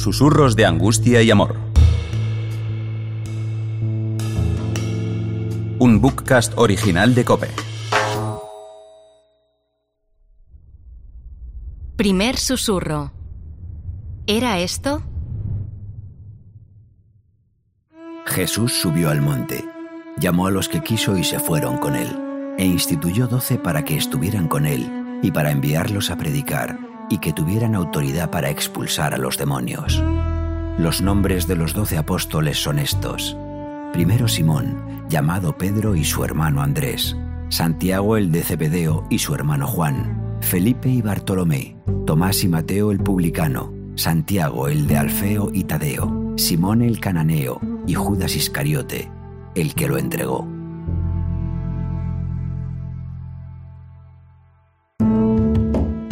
Susurros de angustia y amor. Un bookcast original de Cope. Primer susurro. ¿Era esto? Jesús subió al monte, llamó a los que quiso y se fueron con él, e instituyó doce para que estuvieran con él y para enviarlos a predicar y que tuvieran autoridad para expulsar a los demonios. Los nombres de los doce apóstoles son estos. Primero Simón, llamado Pedro y su hermano Andrés, Santiago el de Cebedeo y su hermano Juan, Felipe y Bartolomé, Tomás y Mateo el publicano, Santiago el de Alfeo y Tadeo, Simón el cananeo y Judas Iscariote, el que lo entregó.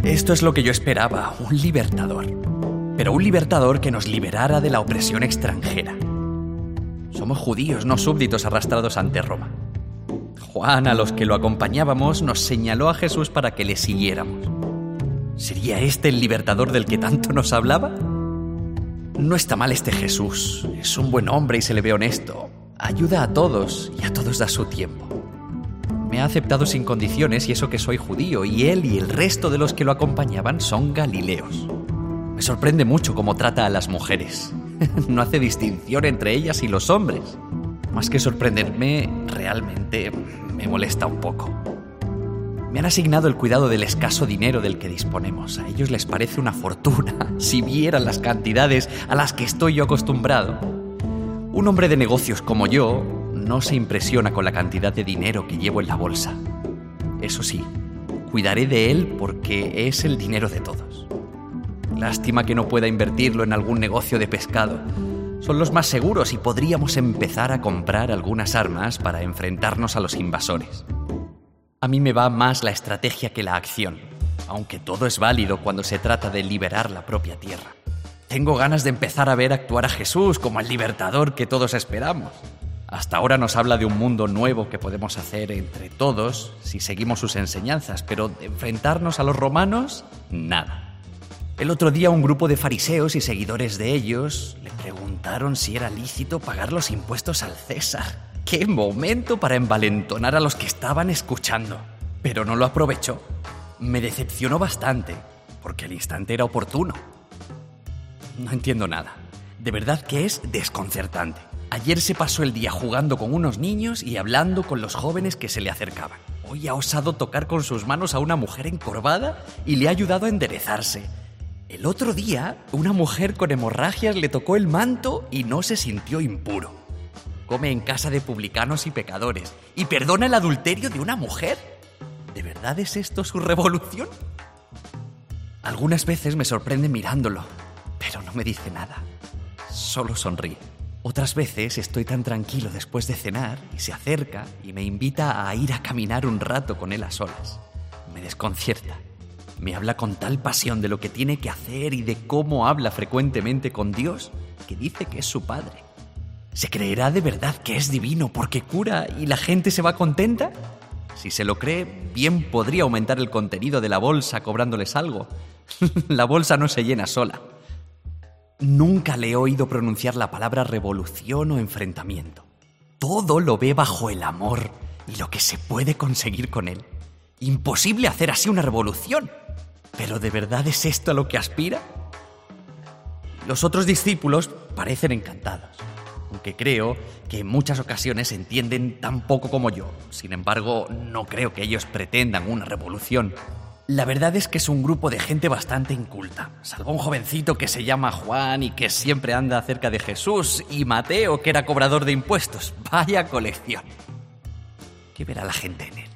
Esto es lo que yo esperaba, un libertador. Pero un libertador que nos liberara de la opresión extranjera. Somos judíos, no súbditos arrastrados ante Roma. Juan, a los que lo acompañábamos, nos señaló a Jesús para que le siguiéramos. ¿Sería este el libertador del que tanto nos hablaba? No está mal este Jesús. Es un buen hombre y se le ve honesto. Ayuda a todos y a todos da su tiempo. Ha aceptado sin condiciones y eso que soy judío, y él y el resto de los que lo acompañaban son galileos. Me sorprende mucho cómo trata a las mujeres. no hace distinción entre ellas y los hombres. Más que sorprenderme, realmente me molesta un poco. Me han asignado el cuidado del escaso dinero del que disponemos. A ellos les parece una fortuna si vieran las cantidades a las que estoy yo acostumbrado. Un hombre de negocios como yo no se impresiona con la cantidad de dinero que llevo en la bolsa. Eso sí, cuidaré de él porque es el dinero de todos. Lástima que no pueda invertirlo en algún negocio de pescado. Son los más seguros y podríamos empezar a comprar algunas armas para enfrentarnos a los invasores. A mí me va más la estrategia que la acción, aunque todo es válido cuando se trata de liberar la propia tierra. Tengo ganas de empezar a ver actuar a Jesús como el libertador que todos esperamos. Hasta ahora nos habla de un mundo nuevo que podemos hacer entre todos si seguimos sus enseñanzas, pero de enfrentarnos a los romanos, nada. El otro día un grupo de fariseos y seguidores de ellos le preguntaron si era lícito pagar los impuestos al César. ¡Qué momento para envalentonar a los que estaban escuchando! Pero no lo aprovechó. Me decepcionó bastante, porque el instante era oportuno. No entiendo nada. De verdad que es desconcertante. Ayer se pasó el día jugando con unos niños y hablando con los jóvenes que se le acercaban. Hoy ha osado tocar con sus manos a una mujer encorvada y le ha ayudado a enderezarse. El otro día, una mujer con hemorragias le tocó el manto y no se sintió impuro. Come en casa de publicanos y pecadores y perdona el adulterio de una mujer. ¿De verdad es esto su revolución? Algunas veces me sorprende mirándolo, pero no me dice nada. Solo sonríe. Otras veces estoy tan tranquilo después de cenar y se acerca y me invita a ir a caminar un rato con él a solas. Me desconcierta. Me habla con tal pasión de lo que tiene que hacer y de cómo habla frecuentemente con Dios que dice que es su padre. ¿Se creerá de verdad que es divino porque cura y la gente se va contenta? Si se lo cree, bien podría aumentar el contenido de la bolsa cobrándoles algo. la bolsa no se llena sola. Nunca le he oído pronunciar la palabra revolución o enfrentamiento. Todo lo ve bajo el amor y lo que se puede conseguir con él. Imposible hacer así una revolución. ¿Pero de verdad es esto a lo que aspira? Los otros discípulos parecen encantados, aunque creo que en muchas ocasiones entienden tan poco como yo. Sin embargo, no creo que ellos pretendan una revolución. La verdad es que es un grupo de gente bastante inculta, salvo un jovencito que se llama Juan y que siempre anda cerca de Jesús, y Mateo, que era cobrador de impuestos. Vaya colección. ¿Qué verá la gente en él?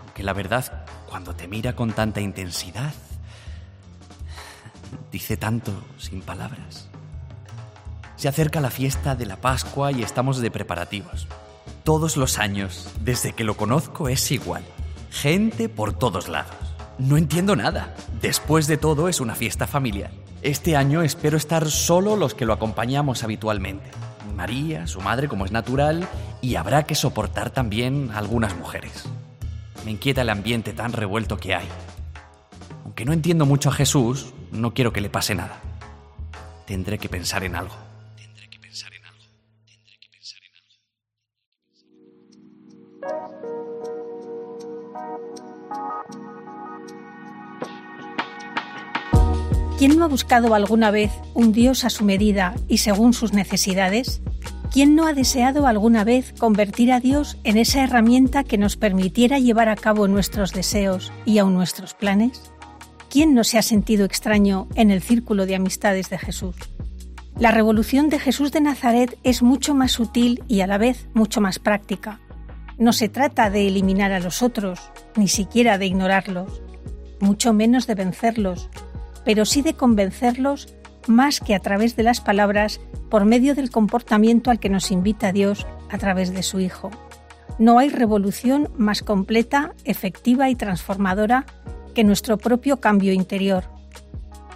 Aunque la verdad, cuando te mira con tanta intensidad, dice tanto sin palabras. Se acerca la fiesta de la Pascua y estamos de preparativos. Todos los años, desde que lo conozco, es igual. Gente por todos lados. No entiendo nada. Después de todo es una fiesta familiar. Este año espero estar solo los que lo acompañamos habitualmente. María, su madre como es natural, y habrá que soportar también algunas mujeres. Me inquieta el ambiente tan revuelto que hay. Aunque no entiendo mucho a Jesús, no quiero que le pase nada. Tendré que pensar en algo. ¿Quién no ha buscado alguna vez un Dios a su medida y según sus necesidades? ¿Quién no ha deseado alguna vez convertir a Dios en esa herramienta que nos permitiera llevar a cabo nuestros deseos y aun nuestros planes? ¿Quién no se ha sentido extraño en el círculo de amistades de Jesús? La revolución de Jesús de Nazaret es mucho más sutil y a la vez mucho más práctica. No se trata de eliminar a los otros, ni siquiera de ignorarlos, mucho menos de vencerlos, pero sí de convencerlos más que a través de las palabras por medio del comportamiento al que nos invita Dios a través de su Hijo. No hay revolución más completa, efectiva y transformadora que nuestro propio cambio interior.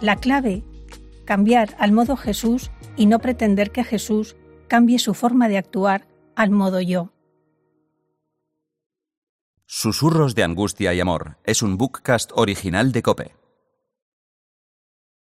La clave, cambiar al modo Jesús y no pretender que Jesús cambie su forma de actuar al modo yo. Susurros de Angustia y Amor es un bookcast original de Cope.